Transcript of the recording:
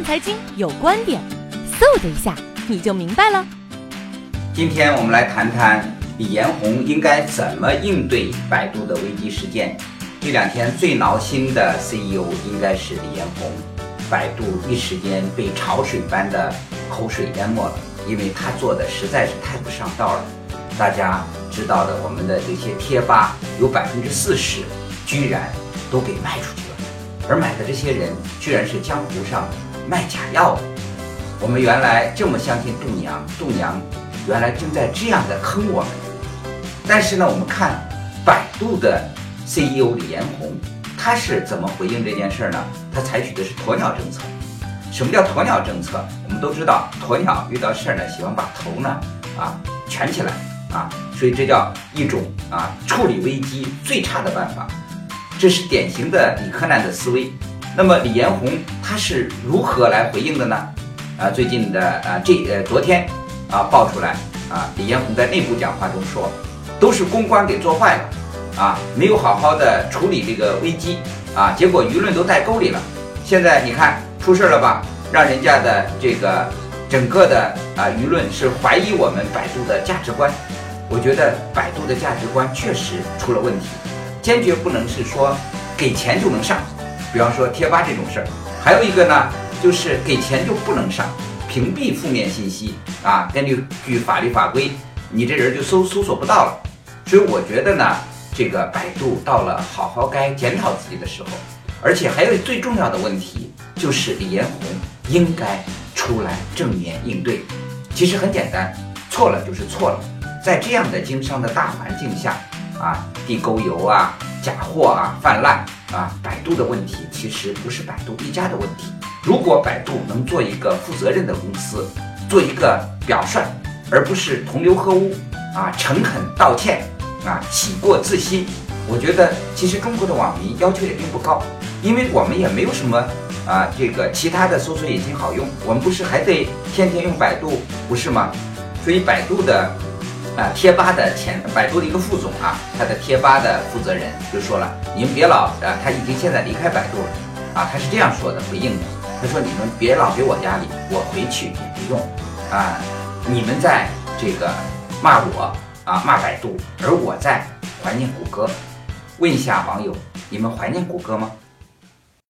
看财经有观点，嗖的一下你就明白了。今天我们来谈谈李彦宏应该怎么应对百度的危机事件。这两天最挠心的 CEO 应该是李彦宏，百度一时间被潮水般的口水淹没了，因为他做的实在是太不上道了。大家知道的，我们的这些贴吧有百分之四十居然都给卖出去了，而买的这些人居然是江湖上卖假药的。我们原来这么相信度娘，度娘原来正在这样的坑我们。但是呢，我们看百度的 CEO 李彦宏，他是怎么回应这件事呢？他采取的是鸵鸟政策。什么叫鸵鸟政策？我们都知道，鸵鸟遇到事儿呢，喜欢把头呢啊蜷起来啊，所以这叫一种啊处理危机最差的办法。这是典型的李克难的思维。那么李彦宏他是如何来回应的呢？啊，最近的啊这呃昨天啊爆出来啊，李彦宏在内部讲话中说，都是公关给做坏了，啊，没有好好的处理这个危机啊，结果舆论都带沟里了。现在你看出事了吧？让人家的这个整个的啊舆论是怀疑我们百度的价值观。我觉得百度的价值观确实出了问题，坚决不能是说给钱就能上，比方说贴吧这种事儿。还有一个呢。就是给钱就不能上，屏蔽负面信息啊！根据据法律法规，你这人就搜搜索不到了。所以我觉得呢，这个百度到了好好该检讨自己的时候，而且还有最重要的问题，就是李彦宏应该出来正面应对。其实很简单，错了就是错了。在这样的经商的大环境下啊，地沟油啊、假货啊泛滥啊，百度的问题其实不是百度一家的问题。如果百度能做一个负责任的公司，做一个表率，而不是同流合污啊，诚恳道歉啊，洗过自新，我觉得其实中国的网民要求也并不高，因为我们也没有什么啊这个其他的搜索引擎好用，我们不是还得天天用百度，不是吗？所以百度的啊贴吧的前百度的一个副总啊，他的贴吧的负责人就说了，你们别老啊，他已经现在离开百度了啊，他是这样说的回应的。他说：“你们别老给我压力，我回去也不用啊。你们在这个骂我啊，骂百度，而我在怀念谷歌。问一下网友，你们怀念谷歌吗？”